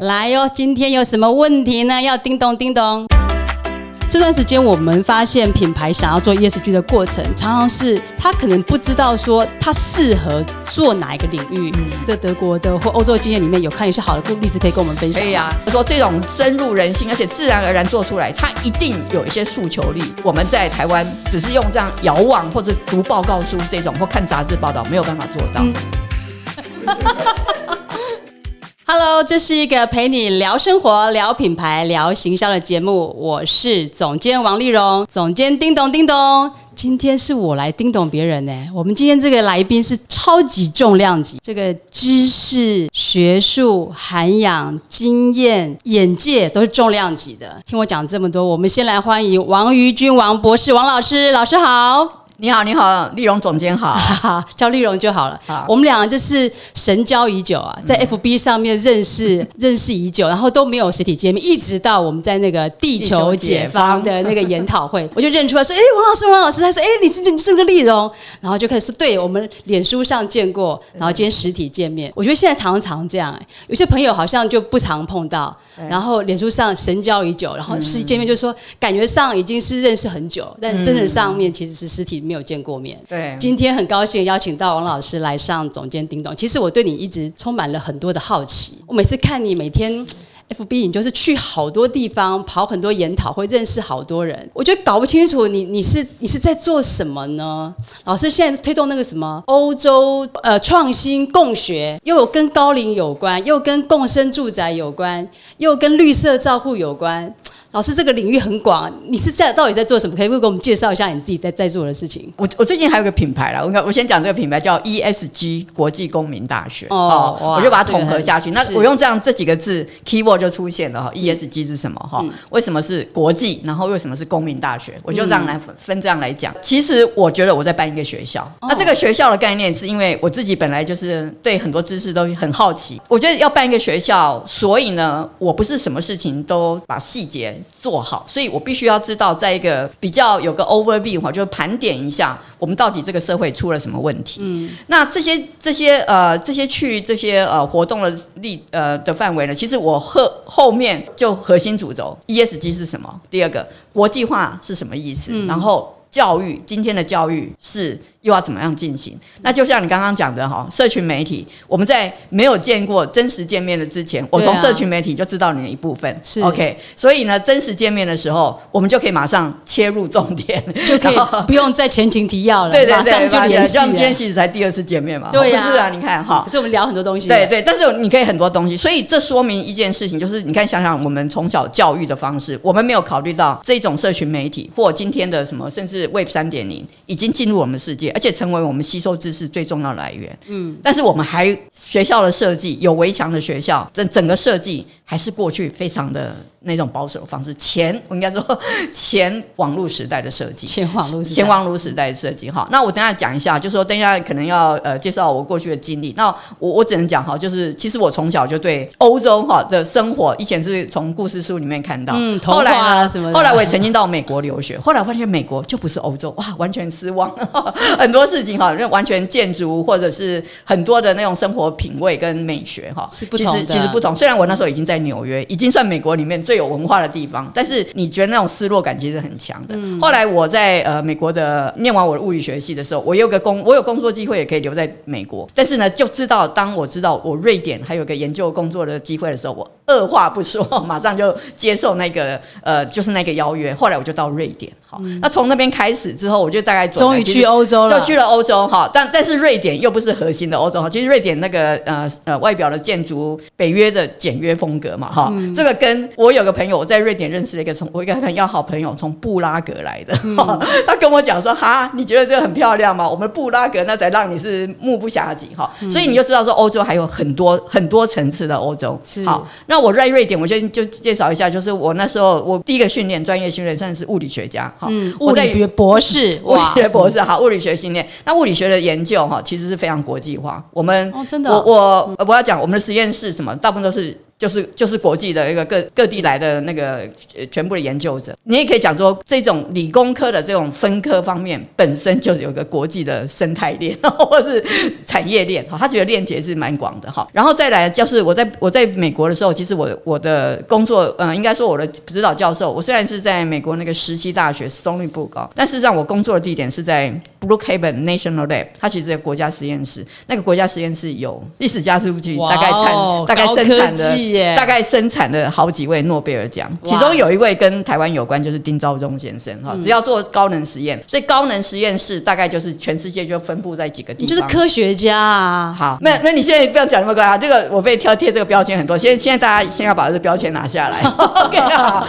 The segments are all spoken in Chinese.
来哟，今天有什么问题呢？要叮咚叮咚。这段时间，我们发现品牌想要做 ESG 的过程，常常是他可能不知道说他适合做哪一个领域。在德国的或欧洲经验里面有看一些好的例子，可以跟我们分享。可以啊，说这种深入人心，而且自然而然做出来，它一定有一些诉求力。我们在台湾只是用这样遥望或者读报告书这种或看杂志报道，没有办法做到。Hello，这是一个陪你聊生活、聊品牌、聊行销的节目。我是总监王丽蓉，总监叮咚叮咚。今天是我来叮咚别人呢。我们今天这个来宾是超级重量级，这个知识、学术涵养、经验、眼界都是重量级的。听我讲这么多，我们先来欢迎王于君王博士，王老师，老师好。你好，你好，丽蓉总监好，叫丽蓉就好了。我们两个就是神交已久啊，在 FB 上面认识 认识已久，然后都没有实体见面，一直到我们在那个地球解放的那个研讨会，我就认出来说：“哎，王老师，王老师。”他说：“哎，你是你是个丽蓉。”然后就开始说：“对我们脸书上见过，然后今天实体见面。”我觉得现在常常这样，哎，有些朋友好像就不常碰到，然后脸书上神交已久，然后实体见面就说感觉上已经是认识很久，但真的上面其实是实体。没有见过面，对，今天很高兴邀请到王老师来上总监叮咚。其实我对你一直充满了很多的好奇。我每次看你每天 FB，你就是去好多地方跑很多研讨会，认识好多人。我觉得搞不清楚你你是你是在做什么呢？老师现在推动那个什么欧洲呃创新共学，又有跟高龄有关，又跟共生住宅有关，又跟绿色照护有关。老师，这个领域很广，你是在到底在做什么？可以给我们介绍一下你自己在在做的事情。我我最近还有个品牌了，我我先讲这个品牌叫 ESG 国际公民大学哦，我就把它统合下去。那我用这样这几个字 keyword 就出现了哈。ESG 是什么哈？为什么是国际？然后为什么是公民大学？我就这样来分这样来讲。其实我觉得我在办一个学校，那这个学校的概念是因为我自己本来就是对很多知识都很好奇，我觉得要办一个学校，所以呢，我不是什么事情都把细节。做好，所以我必须要知道，在一个比较有个 overview 哈，就是盘点一下我们到底这个社会出了什么问题。嗯，那这些这些呃这些去这些呃活动的力呃的范围呢，其实我后后面就核心主轴 ESG 是什么？第二个国际化是什么意思？然后教育今天的教育是。又要怎么样进行？那就像你刚刚讲的哈，社群媒体，我们在没有见过真实见面的之前，我从社群媒体就知道你的一部分。是 OK，所以呢，真实见面的时候，我们就可以马上切入重点，就可以不用再前情提要了，对对对，就联系。像今天其实才第二次见面嘛，对呀，是啊，你看哈，可是我们聊很多东西，对对，但是你可以很多东西，所以这说明一件事情，就是你看想想我们从小教育的方式，我们没有考虑到这种社群媒体或今天的什么，甚至 Web 三点零已经进入我们世界，而且成为我们。吸收知识最重要的来源，嗯，但是我们还学校的设计有围墙的学校，整整个设计还是过去非常的。那种保守的方式，前 我应该说前网络时代的设计，前网络前网络时代的设计哈。那我等下讲一下，就说等下可能要呃介绍我过去的经历。那我我只能讲哈，就是其实我从小就对欧洲哈的生活，以前是从故事书里面看到，嗯，后来呢什么？后来我也曾经到美国留学，后来发现美国就不是欧洲，哇，完全失望，很多事情哈，完全建筑或者是很多的那种生活品味跟美学哈，是不同的。其实不同，虽然我那时候已经在纽约，已经算美国里面最有文化的地方，但是你觉得那种失落感其实很强的。后来我在呃美国的念完我的物理学系的时候，我有个工，我有工作机会也可以留在美国。但是呢，就知道当我知道我瑞典还有个研究工作的机会的时候，我二话不说，马上就接受那个呃就是那个邀约。后来我就到瑞典，好，那从那边开始之后，我就大概终于去欧洲了，就去了欧洲哈。但但是瑞典又不是核心的欧洲哈，其实瑞典那个呃呃外表的建筑北约的简约风格嘛哈，这个跟我有个朋友。我在瑞典认识了一个从我一个很要好朋友从布拉格来的，他跟我讲说：“哈，你觉得这个很漂亮吗？我们布拉格那才让你是目不暇接哈。”所以你就知道说欧洲还有很多很多层次的欧洲。好，那我在瑞典，我先就介绍一下，就是我那时候我第一个训练专业训练算是物理学家哈，物理博士，物理学博士好，物理学训练。那物理学的研究哈，其实是非常国际化。我们真的，我我我要讲我们的实验室什么，大部分都是。就是就是国际的一个各各地来的那个全部的研究者。你也可以讲说，这种理工科的这种分科方面本身就有个国际的生态链 或是产业链哈，它觉得链接是蛮广的哈。然后再来就是我在我在美国的时候，其实我我的工作嗯，应该说我的指导教授，我虽然是在美国那个石溪大学 Stony Brook，但事实上我工作的地点是在 Brookhaven National Lab，它其实是国家实验室。那个国家实验室有历史加速器，大概产大概生产的大概生产了好几位诺贝尔奖，其中有一位跟台湾有关，就是丁肇中先生哈。只要做高能实验，所以高能实验室大概就是全世界就分布在几个地方，就是科学家啊。好，那那你现在不要讲那么多啊，这个我被挑贴这个标签很多，现在现在大家先要把这个标签拿下来。OK 啊。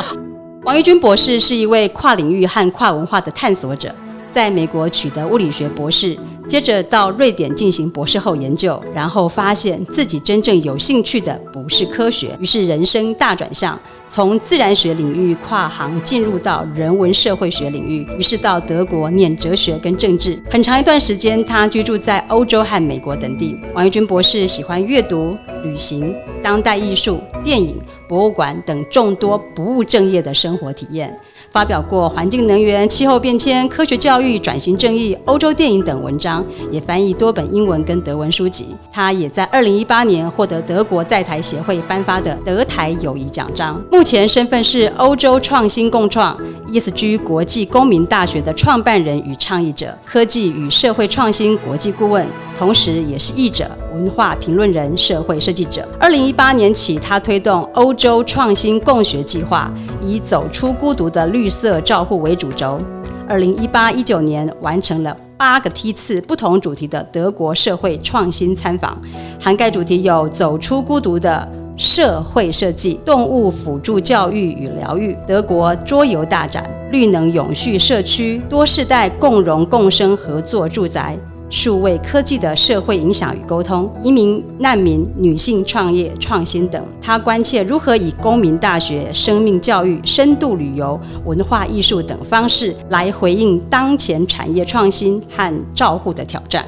王玉军博士是一位跨领域和跨文化的探索者。在美国取得物理学博士，接着到瑞典进行博士后研究，然后发现自己真正有兴趣的不是科学，于是人生大转向，从自然学领域跨行进入到人文社会学领域，于是到德国念哲学跟政治。很长一段时间，他居住在欧洲和美国等地。王玉军博士喜欢阅读、旅行、当代艺术、电影、博物馆等众多不务正业的生活体验。发表过环境能源、气候变迁、科学教育、转型正义、欧洲电影等文章，也翻译多本英文跟德文书籍。他也在二零一八年获得德国在台协会颁发的德台友谊奖章。目前身份是欧洲创新共创 ESG 国际公民大学的创办人与倡议者，科技与社会创新国际顾问，同时也是译者、文化评论人、社会设计者。二零一八年起，他推动欧洲创新共学计划，以走出孤独的。绿色照护为主轴，二零一八一九年完成了八个梯次不同主题的德国社会创新参访，涵盖主题有走出孤独的社会设计、动物辅助教育与疗愈、德国桌游大展、绿能永续社区、多世代共荣共生合作住宅。数位科技的社会影响与沟通、移民、难民、女性创业、创新等，他关切如何以公民大学、生命教育、深度旅游、文化艺术等方式来回应当前产业创新和照护的挑战。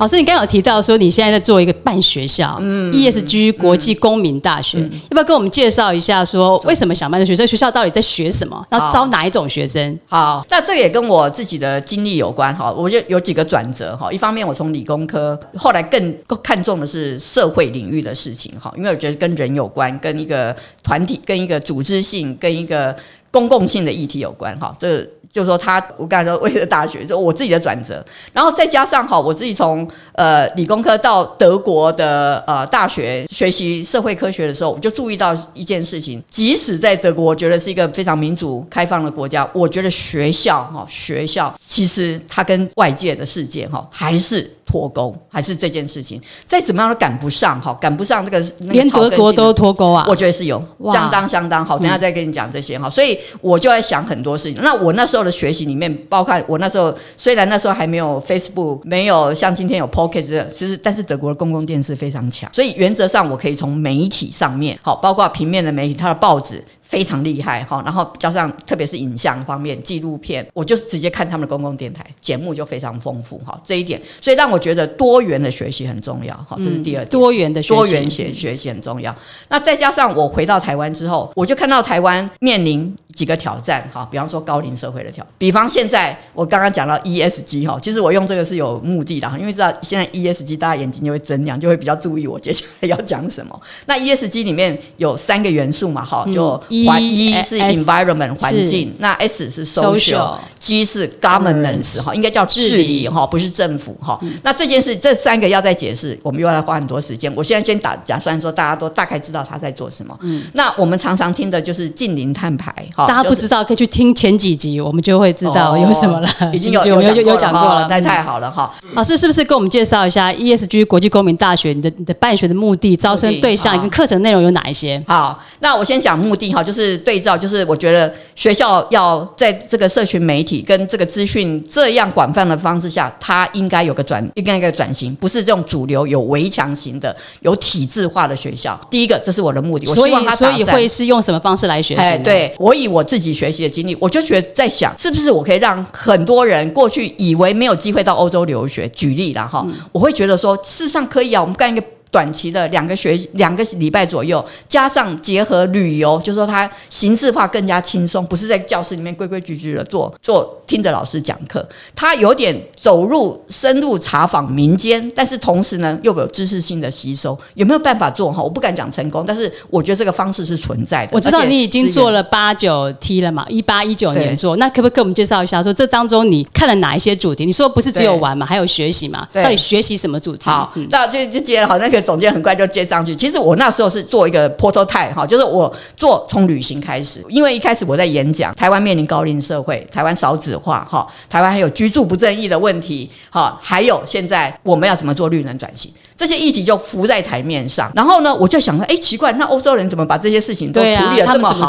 老师，你刚有提到说你现在在做一个办学校，嗯，ESG 国际公民大学，要不要跟我们介绍一下，说为什么想办这学生？学校到底在学什么？要招哪一种学生？好，那这也跟我自己的经历有关哈。我觉得有几个转折哈。一方面，我从理工科，后来更看重的是社会领域的事情哈，因为我觉得跟人有关，跟一个团体、跟一个组织性、跟一个公共性的议题有关哈。这就是说，他我刚才说为了大学，就我自己的转折，然后再加上哈，我自己从呃理工科到德国的呃大学学习社会科学的时候，我就注意到一件事情，即使在德国，我觉得是一个非常民主开放的国家，我觉得学校哈学校其实它跟外界的世界哈还是。脱钩还是这件事情，再怎么样都赶不上哈，赶不上这个连德国都脱钩啊！我觉得是有相当相当好，等下再跟你讲这些哈。所以我就在想很多事情。那我那时候的学习里面，包括我那时候虽然那时候还没有 Facebook，没有像今天有 Pocket，其实但是德国的公共电视非常强，所以原则上我可以从媒体上面，好，包括平面的媒体，它的报纸非常厉害哈。然后加上特别是影像方面，纪录片，我就直接看他们的公共电台节目就非常丰富哈。这一点，所以让我。觉得多元的学习很重要，好，这是第二点。多元的多元学学习很重要。那再加上我回到台湾之后，我就看到台湾面临。几个挑战哈，比方说高龄社会的挑，比方现在我刚刚讲到 ESG 哈，其实我用这个是有目的的哈，因为知道现在 ESG 大家眼睛就会睁亮，就会比较注意我接下来要讲什么。那 ESG 里面有三个元素嘛哈，就环一是 environment 环境，那 S 是 social，G 是 governance 哈，应该叫治理哈，不是政府哈。那这件事这三个要再解释，我们又要花很多时间。我现在先打假算说大家都大概知道他在做什么。嗯，那我们常常听的就是近邻碳排哈。大家不知道，可以去听前几集，我们就会知道有什么了。已经有 有有有讲过了，那太好了哈。老师是不是跟我们介绍一下 ESG 国际公民大学？你的你的办学的目的、招生对象跟课程内容有哪一些？好，那我先讲目的哈，就是对照，就是我觉得学校要在这个社群媒体跟这个资讯这样广泛的方式下，它应该有个转，应该一个转型，不是这种主流有围墙型的、有体制化的学校。第一个，这是我的目的。我希望他所以会是用什么方式来学习？对我以我自己学习的经历，我就觉得在想，是不是我可以让很多人过去以为没有机会到欧洲留学，举例了哈，我会觉得说，事实上可以啊，我们干一个。短期的两个学两个礼拜左右，加上结合旅游，就说它形式化更加轻松，不是在教室里面规规矩矩的做做听着老师讲课，他有点走入深入查访民间，但是同时呢又有知识性的吸收，有没有办法做哈？我不敢讲成功，但是我觉得这个方式是存在的。我知道你已经做了八九 T 了嘛，一八一九年做，那可不可以给我们介绍一下，说这当中你看了哪一些主题？你说不是只有玩嘛，还有学习嘛？到底学习什么主题？好，那就就接好，那个总监很快就接上去。其实我那时候是做一个 prototype 哈，就是我做从旅行开始，因为一开始我在演讲，台湾面临高龄社会，台湾少子的话哈，台湾还有居住不正义的问题哈，还有现在我们要怎么做绿能转型？这些议题就浮在台面上，然后呢，我就想说，哎，奇怪，那欧洲人怎么把这些事情都处理的这么好？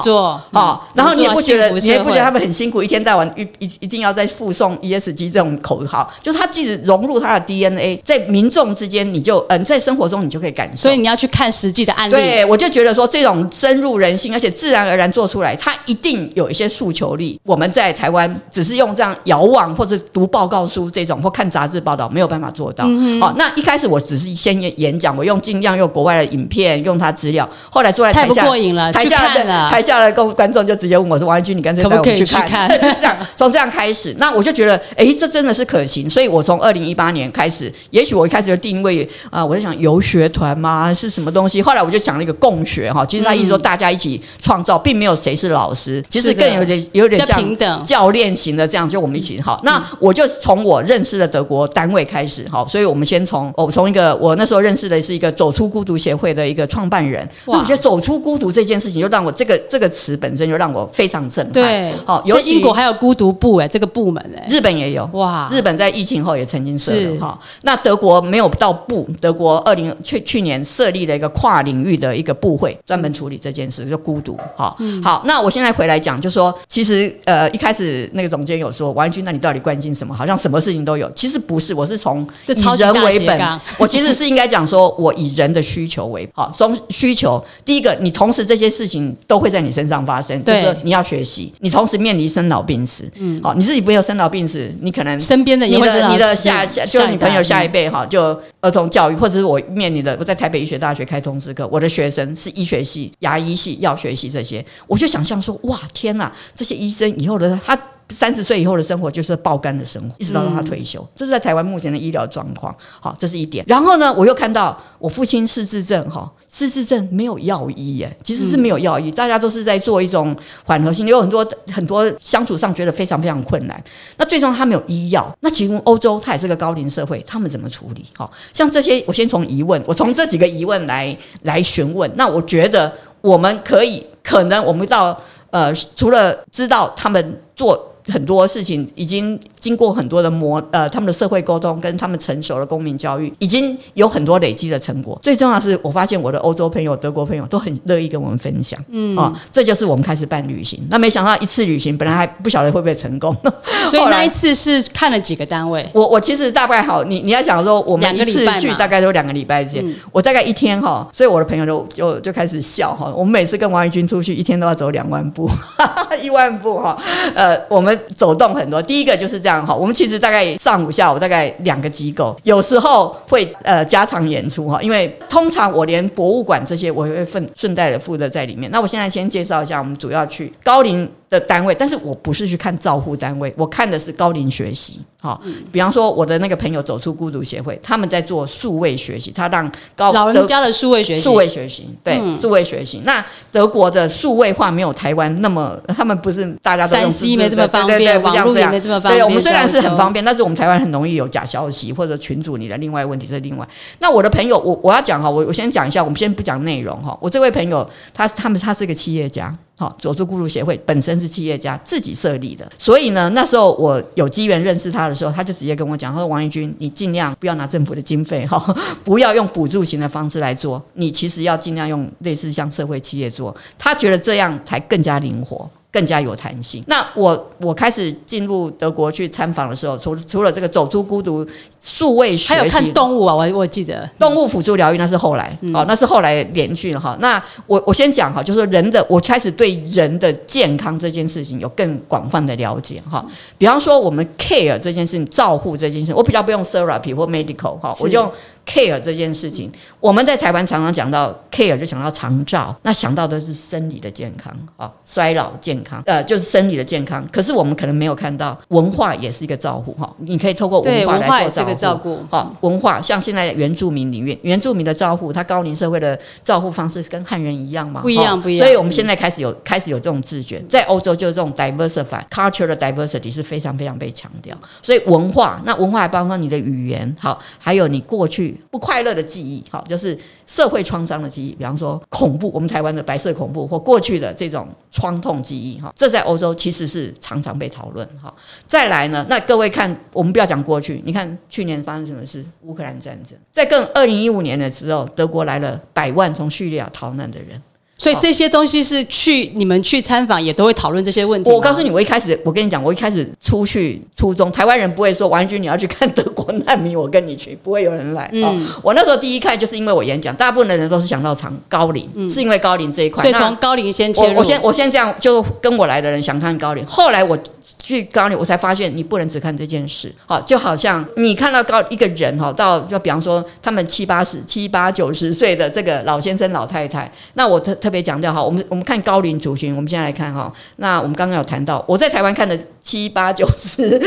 啊，然后你也不觉得，你也不觉得他们很辛苦，一天到晚一一一定要在附送 ESG 这种口号，就是他即使融入他的 DNA，在民众之间，你就嗯，在生活中你就可以感受。所以你要去看实际的案例。对，我就觉得说这种深入人心，而且自然而然做出来，它一定有一些诉求力。我们在台湾只是用这样遥望或者读报告书这种或看杂志报道，没有办法做到。好，那一开始我只是先演演讲。我用尽量用国外的影片，用他资料。后来坐在台下，过瘾了，台下的台下的观观众就直接问我说：“王一军，你干脆带我们去看。”就是这样，从这样开始。那我就觉得，哎，这真的是可行。所以我从二零一八年开始，也许我一开始就定位啊，我在想游学团吗？是什么东西？后来我就想了一个共学哈，其实他意思说大家一起创造，并没有谁是老师，其实更有点有点像教练型的这样，就我们一起好。那我就从我认识的德国单位开始好，所以我们先从我从一个我那时候认识的。是一个走出孤独协会的一个创办人，那我觉得走出孤独这件事情，就让我这个这个词本身就让我非常震撼。对，好，尤其英国还有孤独部哎，这个部门哎，日本也有哇，日本在疫情后也曾经设立哈。那德国没有到部，德国二零去去年设立了一个跨领域的一个部会，专门处理这件事，就孤独哈。好，那我现在回来讲，就说其实呃一开始那个总监有说王军，那你到底关心什么？好像什么事情都有，其实不是，我是从以人为本，我其实是应该讲说。我以人的需求为好，从需求第一个，你同时这些事情都会在你身上发生，就是你要学习，你同时面临生老病死，嗯，好，你自己没有生老病死，你可能身边的你的你的下下就你朋友下一辈哈，就儿童教育，或者是我面临的，我在台北医学大学开通识课，我的学生是医学系、牙医系、药学系这些，我就想象说，哇，天哪，这些医生以后的他。三十岁以后的生活就是爆肝的生活，一直到他退休。这是在台湾目前的医疗状况。好，这是一点。然后呢，我又看到我父亲失智症，哈，失智症没有药医耶，其实是没有药医，大家都是在做一种缓和性，有很多很多相处上觉得非常非常困难。那最终他没有医药。那请问欧洲，它也是个高龄社会，他们怎么处理？好，像这些，我先从疑问，我从这几个疑问来来询问。那我觉得我们可以，可能我们到呃，除了知道他们做。很多事情已经经过很多的磨，呃，他们的社会沟通跟他们成熟的公民教育，已经有很多累积的成果。最重要是我发现我的欧洲朋友、德国朋友都很乐意跟我们分享，嗯啊，这就是我们开始办旅行。那没想到一次旅行本来还不晓得会不会成功，所以那一次是看了几个单位。我我其实大概好，你你要想说我们一次去大概都两个礼拜之间，我大概一天哈，所以我的朋友就就就开始笑哈。我们每次跟王宇军出去，一天都要走两万步，一万步哈，呃，我们。走动很多，第一个就是这样哈。我们其实大概上午、下午大概两个机构，有时候会呃加长演出哈。因为通常我连博物馆这些我会顺顺带的附着在里面。那我现在先介绍一下，我们主要去高龄。的单位，但是我不是去看照护单位，我看的是高龄学习。好，比方说我的那个朋友走出孤独协会，他们在做数位学习，他让高老人家的数位学习，数位学习，对，数位学习。那德国的数位化没有台湾那么，他们不是大家都用 C 没这么方便，网络也没这么方便。对，我们虽然是很方便，但是我们台湾很容易有假消息或者群主你的另外问题是另外。那我的朋友，我我要讲哈，我我先讲一下，我们先不讲内容哈。我这位朋友，他他们他是个企业家。好，佐助孤独协会本身是企业家自己设立的，所以呢，那时候我有机缘认识他的时候，他就直接跟我讲，他说：“王义军，你尽量不要拿政府的经费，哈，不要用补助型的方式来做，你其实要尽量用类似像社会企业做，他觉得这样才更加灵活。”更加有弹性。那我我开始进入德国去参访的时候，除除了这个走出孤独数位学习，还有看动物啊，我我记得动物辅助疗愈那是后来哦，那是后来连续哈。那我我先讲哈，就是人的我开始对人的健康这件事情有更广泛的了解哈。比方说我们 care 这件事情，照护这件事情，我比较不用 therapy 或 medical 哈，我用 care 这件事情。我们在台湾常常讲到 care，就想到长照，那想到的是生理的健康啊，衰老健康，呃，就是生理的健康。可是我们可能没有看到文化也是一个照顾哈，你可以透过文化来做照顾。好，文化像现在原住民里面，原住民的照顾，他高龄社会的照顾方式跟汉人一样吗？不一样，不一样。所以我们现在开始有开始有这种自觉，在欧洲就是这种 diversify culture 的 diversity 是非常非常被强调。所以文化，那文化还包括你的语言，好，还有你过去不快乐的记忆，好，就是社会创伤的记忆，比方说恐怖，我们台湾的白色恐怖或过去的这种创痛记忆，哈，这在欧洲其实是常常被讨论，哈。再来呢，那各位看，我们不要讲过去，你看去年发生什么事？乌克兰战争，在更二零一五年的时候，德国来了百万从叙利亚逃难的人。所以这些东西是去你们去参访也都会讨论这些问题。我告诉你，我一开始我跟你讲，我一开始出去初中，台湾人不会说王军你要去看德国难民，我跟你去，不会有人来。嗯，我那时候第一看就是因为我演讲，大部分的人都是想到长高龄，是因为高龄这一块。所以从高龄先切入。我先我先这样，就跟我来的人想看高龄。后来我去高龄，我才发现你不能只看这件事。好，就好像你看到高一个人哈，到就比方说他们七八十、七八九十岁的这个老先生、老太太，那我特特别强调哈，我们。我们看高龄族群，我们现在来看哈。那我们刚刚有谈到，我在台湾看的七八九十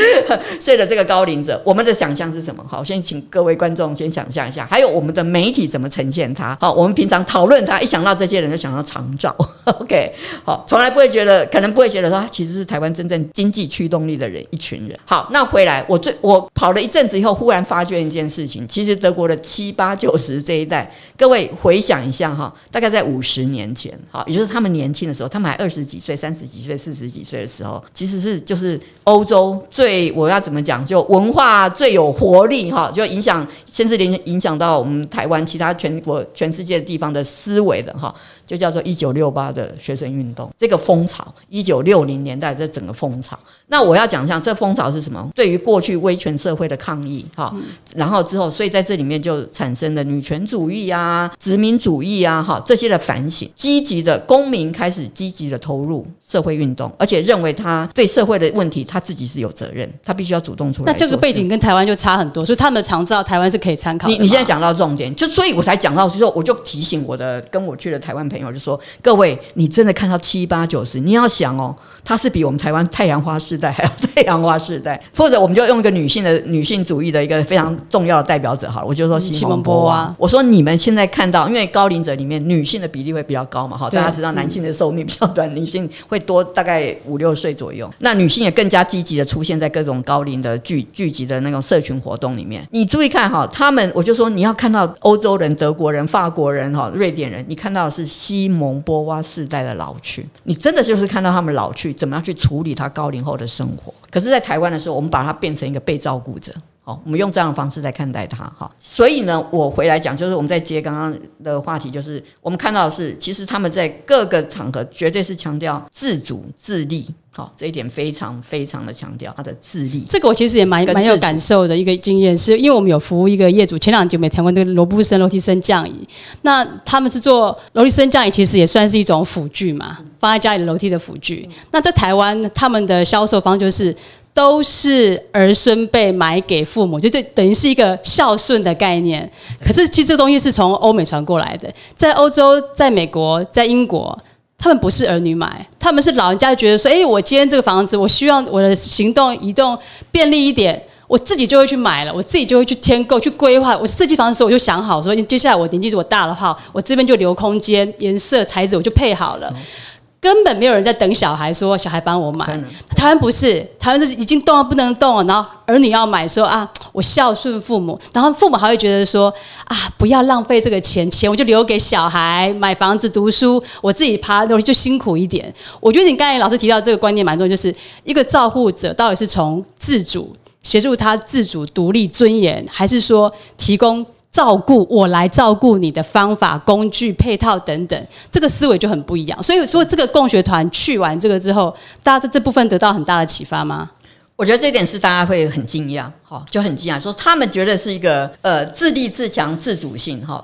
岁的这个高龄者，我们的想象是什么？好，先请各位观众先想象一下。还有我们的媒体怎么呈现他？好，我们平常讨论他，一想到这些人就想到长照。OK，好，从来不会觉得，可能不会觉得说他其实是台湾真正经经济驱动力的人一群人。好，那回来我最我跑了一阵子以后，忽然发觉一件事情，其实德国的七八九十这一代，各位回想一下哈，大概在五十年前，好，也就是。他们年轻的时候，他们还二十几岁、三十几岁、四十几岁的时候，其实是就是欧洲最我要怎么讲，就文化最有活力哈，就影响甚至连影响到我们台湾其他全国全世界的地方的思维的哈，就叫做一九六八的学生运动这个风潮，一九六零年代这整个风潮。那我要讲一下这风潮是什么？对于过去威权社会的抗议哈，然后之后，所以在这里面就产生了女权主义啊、殖民主义啊哈这些的反省，积极的公。民开始积极的投入社会运动，而且认为他对社会的问题他自己是有责任，他必须要主动出来。那这个背景跟台湾就差很多，所以他们常知道台湾是可以参考。你你现在讲到重点，就所以我才讲到，就说我就提醒我的跟我去的台湾朋友，就说各位，你真的看到七八九十，你要想哦，他是比我们台湾太阳花世代还有太阳花世代，或者我们就用一个女性的女性主义的一个非常重要的代表者，好了，我就说西蒙波娃。我说你们现在看到，因为高龄者里面女性的比例会比较高嘛，好，大家知道。男性的寿命比较短，女性会多大概五六岁左右。那女性也更加积极的出现在各种高龄的聚聚集的那种社群活动里面。你注意看哈，他们我就说你要看到欧洲人、德国人、法国人、哈瑞典人，你看到的是西蒙波娃世代的老去，你真的就是看到他们老去怎么样去处理他高龄后的生活。可是，在台湾的时候，我们把它变成一个被照顾者。我们用这样的方式在看待它，哈，所以呢，我回来讲，就是我们在接刚刚的话题，就是我们看到的是，其实他们在各个场合绝对是强调自主自立，好，这一点非常非常的强调他的自立。这个我其实也蛮蛮有感受的一个经验，是因为我们有服务一个业主，前两集我们谈过那个罗布森楼梯升降椅，那他们是做楼梯升降椅，其实也算是一种辅具嘛，放在家里楼梯的辅具。那在台湾，他们的销售方就是。都是儿孙辈买给父母，就这等于是一个孝顺的概念。可是其实这个东西是从欧美传过来的，在欧洲、在美国、在英国，他们不是儿女买，他们是老人家觉得说：“哎，我今天这个房子，我希望我的行动移动便利一点，我自己就会去买了，我自己就会去添购、去规划。我设计房子的时候，我就想好说，接下来我年纪如果大的话，我这边就留空间，颜色、材质我就配好了。”根本没有人在等小孩，说小孩帮我买。台湾不是，台湾是已经动了不能动了，然后儿女要买，说啊，我孝顺父母，然后父母还会觉得说啊，不要浪费这个钱，钱我就留给小孩买房子读书，我自己爬楼梯就辛苦一点。我觉得你刚才老师提到这个观念蛮重要，就是一个照护者到底是从自主协助他自主独立尊严，还是说提供？照顾我来照顾你的方法、工具、配套等等，这个思维就很不一样。所以说，这个共学团去完这个之后，大家在这部分得到很大的启发吗？我觉得这点是大家会很惊讶。哈，就很惊讶，说他们觉得是一个呃自立自强、自主性哈。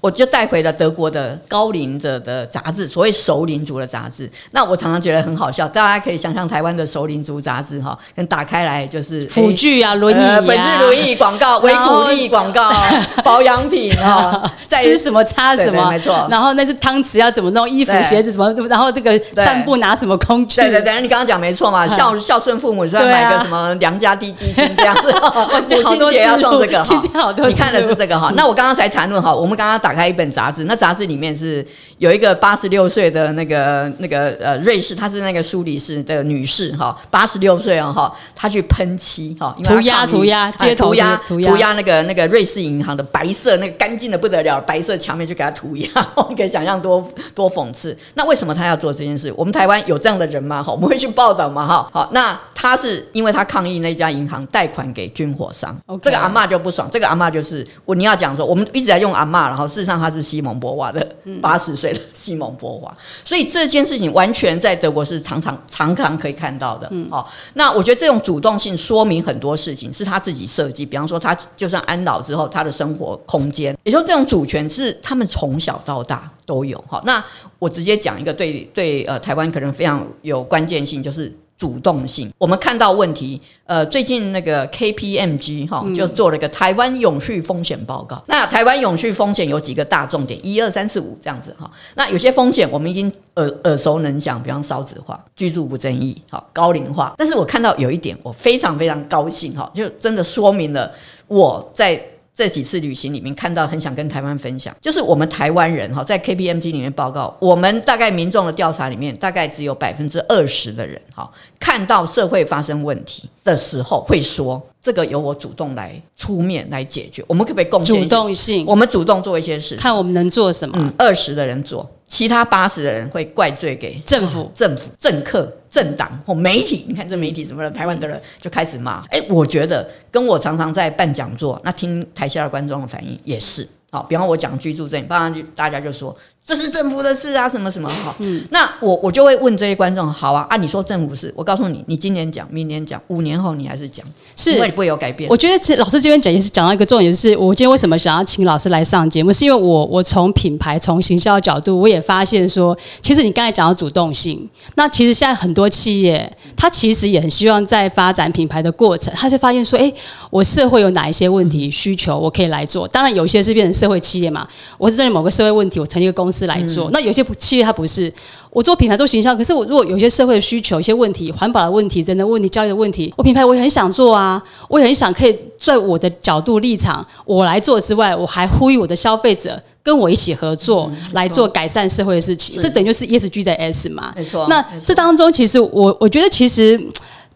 我就带回了德国的高龄者的杂志，所谓熟龄族的杂志。那我常常觉得很好笑，大家可以想象台湾的熟龄族杂志哈，跟打开来就是辅具啊、轮椅啊、粉质轮椅广告、维骨力广告、保养品啊，吃什么擦什么，没错。然后那是汤匙要怎么弄，衣服鞋子怎么，然后这个散步拿什么工具？对对对，你刚刚讲没错嘛，孝孝顺父母，是要买个什么良家滴基金这样子，母亲节要送这个哈。你看的是这个哈。那我刚刚才谈论哈，我们刚刚打开一本杂志，那杂志里面是有一个八十六岁的那个那个呃瑞士，她是那个苏黎世的女士哈，八十六岁啊哈，她去喷漆哈，涂鸦涂鸦街头涂鸦涂鸦那个那个瑞士银行的白色那个干净的不得了白色墙面就给她涂鸦，你可以想象多多讽刺。那为什么她要做这件事？我们台湾有这样的人吗？哈，我们会去报道吗？哈，好，那她是因为她抗议那家银行贷款给军火商，这个阿妈就不爽，这个阿妈就是我你要讲说我们一直在用阿妈，然后事实上她是西蒙博娃的八十岁的西蒙博娃，所以这件事情完全在德国是常常常常可以看到的。嗯哦，那我觉得这种主动性说明很多事情是他自己设计，比方说他就算安老之后，他的生活空间，也就这种主权是他们从小到大都有。好，那我直接讲一个对对呃台湾可能非常有关键性，就是。主动性，我们看到问题。呃，最近那个 KPMG 哈，就做了一个台湾永续风险报告。那台湾永续风险有几个大重点，一二三四五这样子哈。那有些风险我们已经耳耳熟能详，比方少子化、居住不正义、好高龄化。但是我看到有一点，我非常非常高兴哈，就真的说明了我在。这几次旅行里面看到很想跟台湾分享，就是我们台湾人哈，在 KPMG 里面报告，我们大概民众的调查里面，大概只有百分之二十的人哈，看到社会发生问题的时候会说。这个由我主动来出面来解决，我们可不可以贡献主动性？我们主动做一些事，看我们能做什么。二十的人做，其他八十的人会怪罪给政府、政府、政客、政党或媒体。你看这媒体什么的，台湾的人就开始骂。哎，我觉得跟我常常在办讲座，那听台下的观众的反应也是。好，比方我讲居住证，当然就大家就说。这是政府的事啊，什么什么哈。嗯，那我我就会问这些观众，好啊，啊，你说政府事，我告诉你，你今年讲，明年讲，五年后你还是讲，是因为不会有改变。我觉得，其实老师这边讲也是讲到一个重点，就是我今天为什么想要请老师来上节目，是因为我我从品牌、从行销角度，我也发现说，其实你刚才讲到主动性，那其实现在很多企业，他其实也很希望在发展品牌的过程，他就发现说，哎，我社会有哪一些问题需求，我可以来做。当然，有些是变成社会企业嘛，我是针对某个社会问题，我成立一个公司。是来做，那有些企业它不是。我做品牌做形象，可是我如果有些社会的需求、一些问题、环保的问题、人的问题、教育的问题，我品牌我也很想做啊，我也很想可以在我的角度立场我来做之外，我还呼吁我的消费者跟我一起合作来做改善社会的事情，这等于就是 ESG 的 S 嘛，没错。那这当中其实我我觉得其实。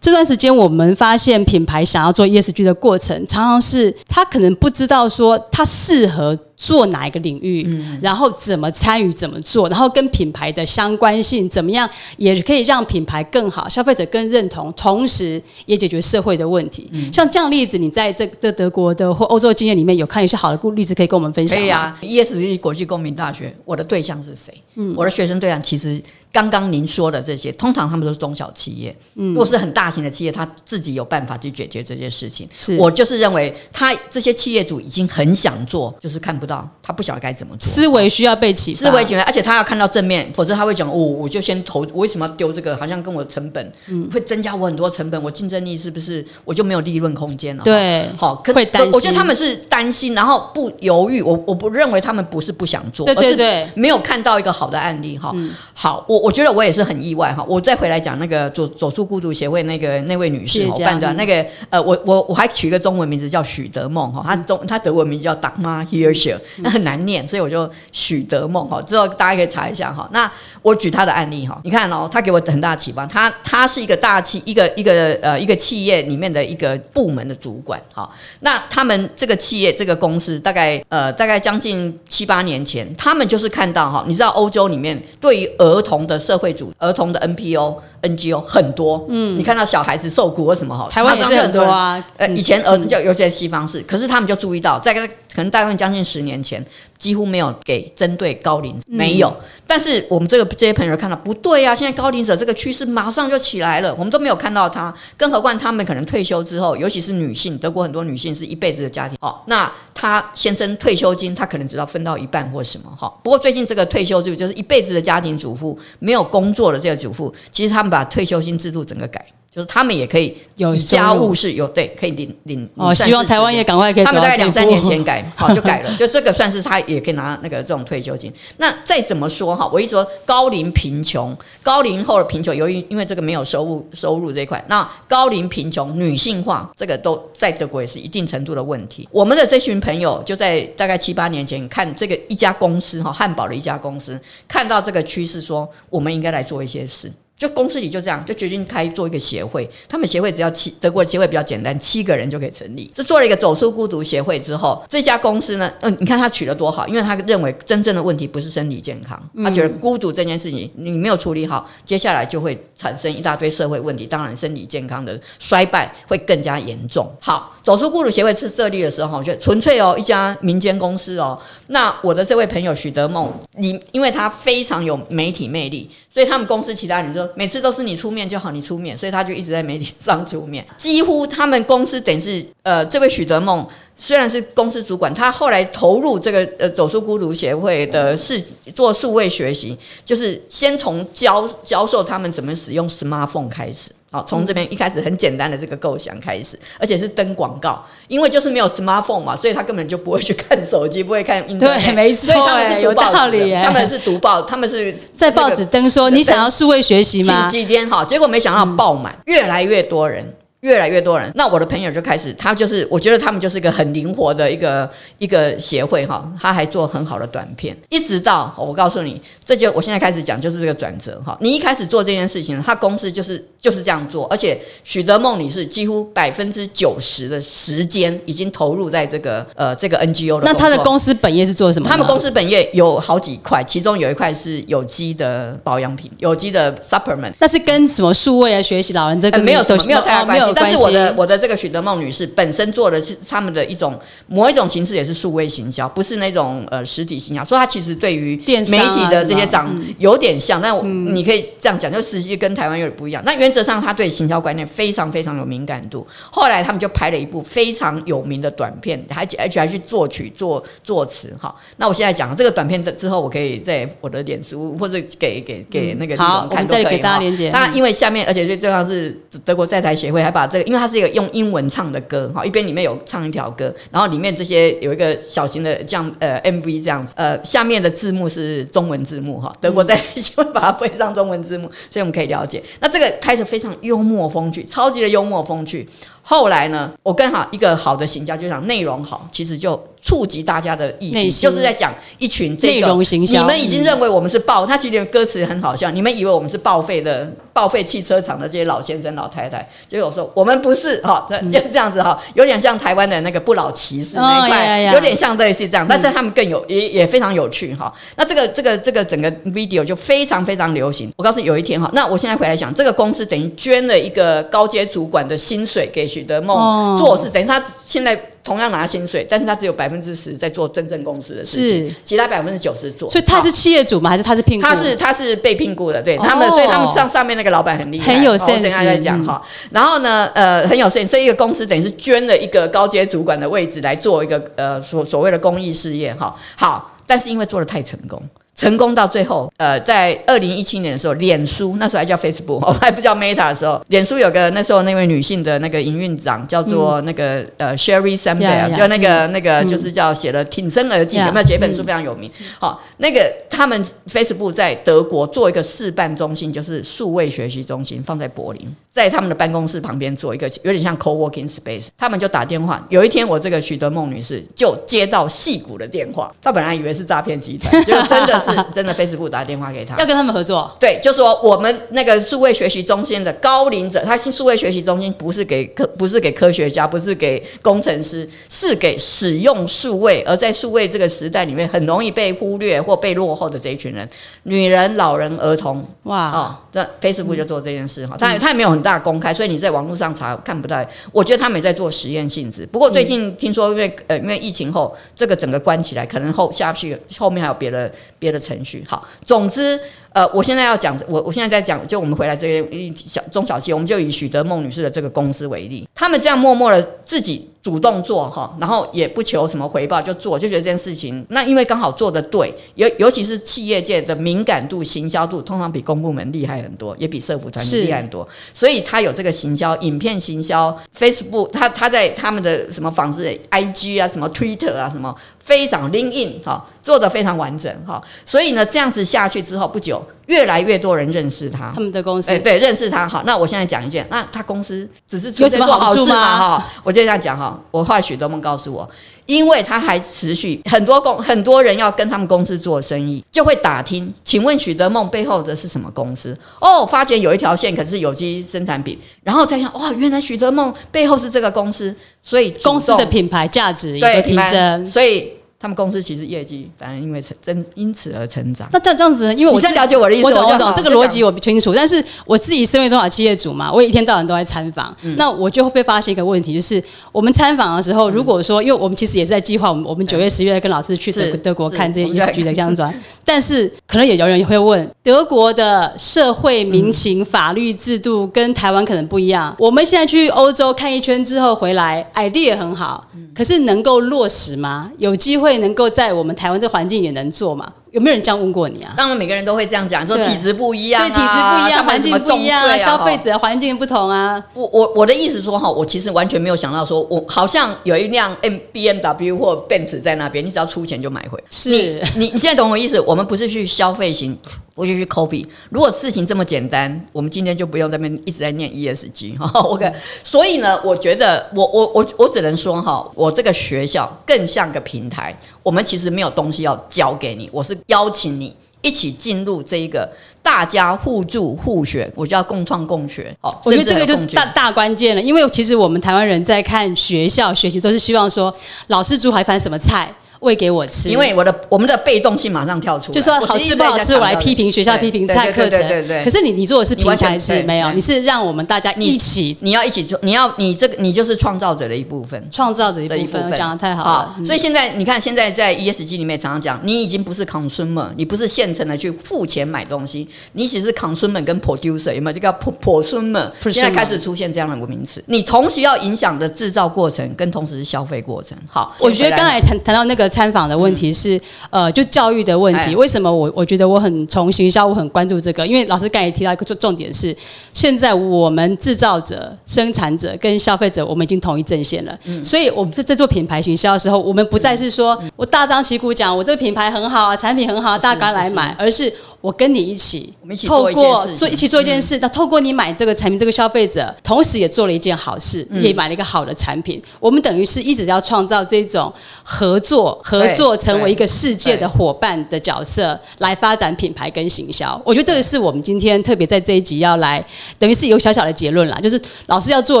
这段时间，我们发现品牌想要做 ESG 的过程，常常是他可能不知道说他适合做哪一个领域，然后怎么参与、怎么做，然后跟品牌的相关性怎么样，也可以让品牌更好，消费者更认同，同时也解决社会的问题。像这样例子，你在这个德国的或欧洲经验里面有看一些好的故例子可以跟我们分享可以啊，ESG 国际公民大学，我的对象是谁？嗯，我的学生对象其实。刚刚您说的这些，通常他们都是中小企业。嗯，如果是很大型的企业，他自己有办法去解决这些事情。是我就是认为，他这些企业主已经很想做，就是看不到，他不晓得该怎么做。思维需要被启发，思维起来，而且他要看到正面，否则他会讲：哦，我就先投，我为什么要丢这个？好像跟我成本，嗯，会增加我很多成本，我竞争力是不是我就没有利润空间了？对，好，会担心。我觉得他们是担心，然后不犹豫。我我不认为他们不是不想做，而是没有看到一个好的案例。哈，好，我我觉得我也是很。意外哈，我再回来讲那个走走出孤独协会那个那位女士，我办的那个呃，我我我还取一个中文名字叫许德梦哈，她中她德文名叫 Dagmar Hirscher，那很难念，所以我就许德梦哈，之后大家可以查一下哈。那我举她的案例哈，你看哦，她给我很大的启发，她她是一个大企一个一个呃一个企业里面的一个部门的主管哈。那他们这个企业这个公司大概呃大概将近七八年前，他们就是看到哈，你知道欧洲里面对于儿童的社会主儿童的 NPO、NGO 很多，嗯，你看到小孩子受苦或什么哈，台湾也是很多啊。呃，以前儿子就有些西方式，可是他们就注意到，在可能大概将近十年前。几乎没有给针对高龄没有，但是我们这个这些朋友看到不对啊，现在高龄者这个趋势马上就起来了，我们都没有看到他，更何况他们可能退休之后，尤其是女性，德国很多女性是一辈子的家庭哦，那他先生退休金他可能只要分到一半或什么哈。不过最近这个退休制度就是一辈子的家庭主妇没有工作的这个主妇，其实他们把退休金制度整个改。就是他们也可以有家务是有对可以领领哦，希望台湾也赶快可以。他们大概两三年前改 好就改了，就这个算是他也可以拿那个这种退休金。那再怎么说哈，我一说高龄贫穷、高龄后的贫穷，由于因为这个没有收入收入这一块，那高龄贫穷、女性化这个都在德国也是一定程度的问题。我们的这群朋友就在大概七八年前看这个一家公司哈，汉堡的一家公司看到这个趋势，说我们应该来做一些事。就公司里就这样，就决定开做一个协会。他们协会只要七，德国协会比较简单，七个人就可以成立。就做了一个走出孤独协会之后，这家公司呢，嗯，你看他取得多好，因为他认为真正的问题不是身体健康，他觉得孤独这件事情你没有处理好，接下来就会产生一大堆社会问题，当然身体健康的衰败会更加严重。好，走出孤独协会是设立的时候，就纯粹哦一家民间公司哦。那我的这位朋友许德梦，你因为他非常有媒体魅力，所以他们公司其他人说。每次都是你出面就好，你出面，所以他就一直在媒体上出面。几乎他们公司等于是，呃，这位许德梦虽然是公司主管，他后来投入这个呃走出孤独协会的事做数位学习，就是先从教教授他们怎么使用 smartphone 开始。好，从这边一开始很简单的这个构想开始，而且是登广告，因为就是没有 smartphone 嘛，所以他根本就不会去看手机，不会看。对，没错，有道理。他们是读报，他们是 在报纸登说你想要数位学习吗？几天哈，结果没想到爆满，越来越多人。越来越多人，那我的朋友就开始，他就是，我觉得他们就是一个很灵活的一个一个协会哈，他还做很好的短片，一直到我告诉你，这就我现在开始讲，就是这个转折哈。你一开始做这件事情，他公司就是就是这样做，而且许德梦女士几乎百分之九十的时间已经投入在这个呃这个 NGO 的。那他的公司本业是做什么？他们公司本业有好几块，其中有一块是有机的保养品，有机的 supplement。那是跟什么数位啊、学习老人这个没有什么没有太大关系。但是我的我的这个许德梦女士本身做的是他们的一种某一种形式，也是数位行销，不是那种呃实体行销。所以她其实对于媒体的这些长有点像，但你可以这样讲，就实际跟台湾有点不一样。那原则上，她对行销观念非常非常有敏感度。后来他们就拍了一部非常有名的短片，还而且还去作曲作作词。哈，那我现在讲这个短片的之后，我可以在我的脸书或者给给给那个好，看都可以。给大家连接。那因为下面，而且最重要是德国在台协会还把这个，因为它是一个用英文唱的歌，哈，一边里面有唱一条歌，然后里面这些有一个小型的这样呃 MV 这样子，呃，下面的字幕是中文字幕哈，德国在 会把它配上中文字幕，所以我们可以了解。那这个开着非常幽默风趣，超级的幽默风趣。后来呢，我跟好一个好的行销就讲内容好，其实就触及大家的意境，就是在讲一群内容行销。你们已经认为我们是报，他其实歌词很好笑，你们以为我们是报废的报废汽车厂的这些老先生老太太，结果说我们不是哈，就这样子哈，有点像台湾的那个不老骑士那一块，有点像类似这样，但是他们更有也也非常有趣哈。那这个这个这个整个 video 就非常非常流行。我告诉，有一天哈，那我现在回来想，这个公司等于捐了一个高阶主管的薪水给。许德梦做事，等于他现在同样拿薪水，但是他只有百分之十在做真正公司的事情，其他百分之九十做。所以他是企业主吗？还是他是聘？他是他是被聘雇的，对他们，所以他们上上面那个老板很厉害，很有 sense。等下再讲哈。然后呢，呃，很有 sense。所以一个公司等于是捐了一个高阶主管的位置来做一个呃所所谓的公益事业哈。好，但是因为做的太成功。成功到最后，呃，在二零一七年的时候，脸书那时候还叫 Facebook，还不叫 Meta 的时候，脸书有个那时候那位女性的那个营运长叫做那个呃 Sherry Sandberg，就那个那个就是叫写了挺身而进，有没有写一本书非常有名？好，那个他们 Facebook 在德国做一个示范中心，就是数位学习中心，放在柏林，在他们的办公室旁边做一个有点像 co-working space，他们就打电话。有一天，我这个许德梦女士就接到戏骨的电话，她本来以为是诈骗集团，就真的是。真的，Facebook 打电话给她，要跟他们合作。对，就说我们那个数位学习中心的高龄者，他新数位学习中心不是给科，不是给科学家，不是给工程师，是给使用数位而在数位这个时代里面很容易被忽略或被落后的这一群人，女人、老人、儿童。哇哦，那 Facebook 就做这件事哈，他他也没有很很大公开，所以你在网络上查看不到。我觉得他们也在做实验性质。不过最近听说，因为呃，因为疫情后这个整个关起来，可能后下去后面还有别的别的程序。好，总之。呃，我现在要讲，我我现在在讲，就我们回来这些小中小企业，我们就以许德梦女士的这个公司为例，他们这样默默的自己主动做哈，然后也不求什么回报就做，就觉得这件事情，那因为刚好做的对，尤尤其是企业界的敏感度、行销度，通常比公部门厉害很多，也比社服团体厉害很多，所以他有这个行销、影片行销、Facebook，他他在他们的什么仿制 IG 啊、什么 Twitter 啊、什么非常 LinkedIn 哈，做的非常完整哈，所以呢，这样子下去之后不久。越来越多人认识他，他们的公司，哎，对，认识他。好，那我现在讲一件，那他公司只是有什么好处吗？哈，我就这样讲哈。我后来许多梦告诉我，因为他还持续很多公很多人要跟他们公司做生意，就会打听，请问许德梦背后的是什么公司？哦，发觉有一条线可是有机生产品，然后再想，哇，原来许德梦背后是这个公司，所以公司的品牌价值有提升，所以。他们公司其实业绩反而因为成真因此而成长。那这样这样子，因为我现在了解我的意思，我懂我懂这个逻辑我不清楚。但是我自己身为中小企业主嘛，我一天到晚都在参访，那我就会发现一个问题，就是我们参访的时候，如果说因为我们其实也是在计划，我们我们九月十月跟老师去德德国看这些 ESG 的项目，但是可能也有人会问，德国的社会民情、法律制度跟台湾可能不一样。我们现在去欧洲看一圈之后回来，idea 很好，可是能够落实吗？有机会。会能够在我们台湾这环境也能做嘛？有没有人这样问过你啊？当然，每个人都会这样讲，说体质不一样，对体质不一样，环境不一样，消费者环境不同啊。我我我的意思说哈，我其实完全没有想到说，我好像有一辆 M B M W 或 Benz 在那边，你只要出钱就买回。是你你你现在懂我意思？我们不是去消费型，不是去 copy。如果事情这么简单，我们今天就不用在那边一直在念 E S G 哈。OK，所以呢，我觉得我我我我只能说哈，我这个学校更像个平台。我们其实没有东西要教给你，我是邀请你一起进入这一个大家互助互学，我叫共创共学。好，我觉得这个就大大关键了，因为其实我们台湾人在看学校学习，都是希望说老师煮好一盘什么菜。喂给我吃，因为我的我们的被动性马上跳出来，就说好吃不好吃，我来批评学校批评菜课程。对对。对。可是你你做的是平台是没有，你是让我们大家一起，你要一起做，你要你这个你就是创造者的一部分，创造者的一部分，讲的太好了。所以现在你看，现在在 ESG 里面常常讲，你已经不是 consumer，你不是现成的去付钱买东西，你只是 consumer 跟 producer，有没有？这个 consumer？现在开始出现这样的名词，你同时要影响的制造过程，跟同时是消费过程。好，我觉得刚才谈谈到那个参访的问题。是呃，就教育的问题。为什么我我觉得我很从行销，我很关注这个？因为老师刚才也提到一个重重点是，现在我们制造者、生产者跟消费者，我们已经统一阵线了。所以，我们在在做品牌行销的时候，我们不再是说我大张旗鼓讲我这个品牌很好啊，产品很好，大家来买，而是。我跟你一起，透过做一起做一件事，那透过你买这个产品，这个消费者同时也做了一件好事，也买了一个好的产品。我们等于是一直要创造这种合作，合作成为一个世界的伙伴的角色，来发展品牌跟行销。我觉得这个是我们今天特别在这一集要来，等于是有小小的结论啦，就是老师要做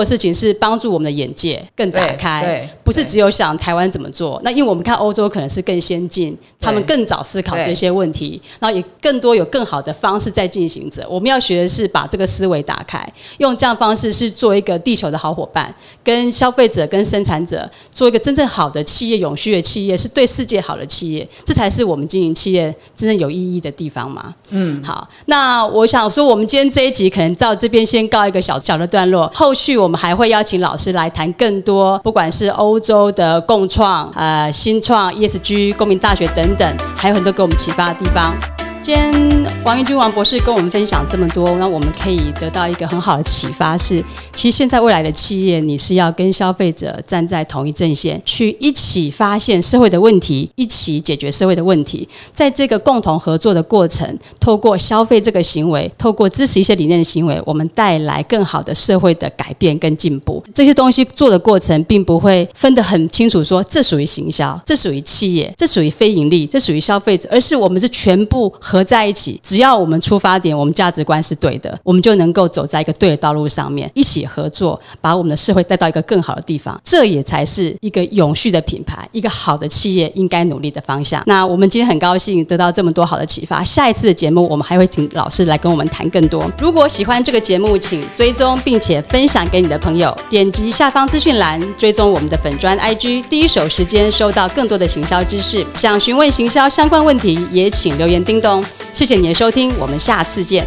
的事情是帮助我们的眼界更打开，对不是只有想台湾怎么做。那因为我们看欧洲可能是更先进，他们更早思考这些问题，然后也更多。有更好的方式在进行着，我们要学的是把这个思维打开，用这样方式是做一个地球的好伙伴，跟消费者、跟生产者做一个真正好的企业、永续的企业，是对世界好的企业，这才是我们经营企业真正有意义的地方嘛。嗯，好，那我想说，我们今天这一集可能到这边先告一个小小的段落，后续我们还会邀请老师来谈更多，不管是欧洲的共创、呃新创、ESG、公民大学等等，还有很多给我们启发的地方。今天王玉君王博士跟我们分享这么多，那我们可以得到一个很好的启发是：其实现在未来的企业，你是要跟消费者站在同一阵线，去一起发现社会的问题，一起解决社会的问题。在这个共同合作的过程，透过消费这个行为，透过支持一些理念的行为，我们带来更好的社会的改变跟进步。这些东西做的过程，并不会分得很清楚，说这属于行销，这属于企业，这属于非盈利，这属于消费者，而是我们是全部。合在一起，只要我们出发点、我们价值观是对的，我们就能够走在一个对的道路上面，一起合作，把我们的社会带到一个更好的地方。这也才是一个永续的品牌，一个好的企业应该努力的方向。那我们今天很高兴得到这么多好的启发，下一次的节目我们还会请老师来跟我们谈更多。如果喜欢这个节目，请追踪并且分享给你的朋友，点击下方资讯栏追踪我们的粉砖 IG，第一手时间收到更多的行销知识。想询问行销相关问题，也请留言叮咚。谢谢你的收听，我们下次见。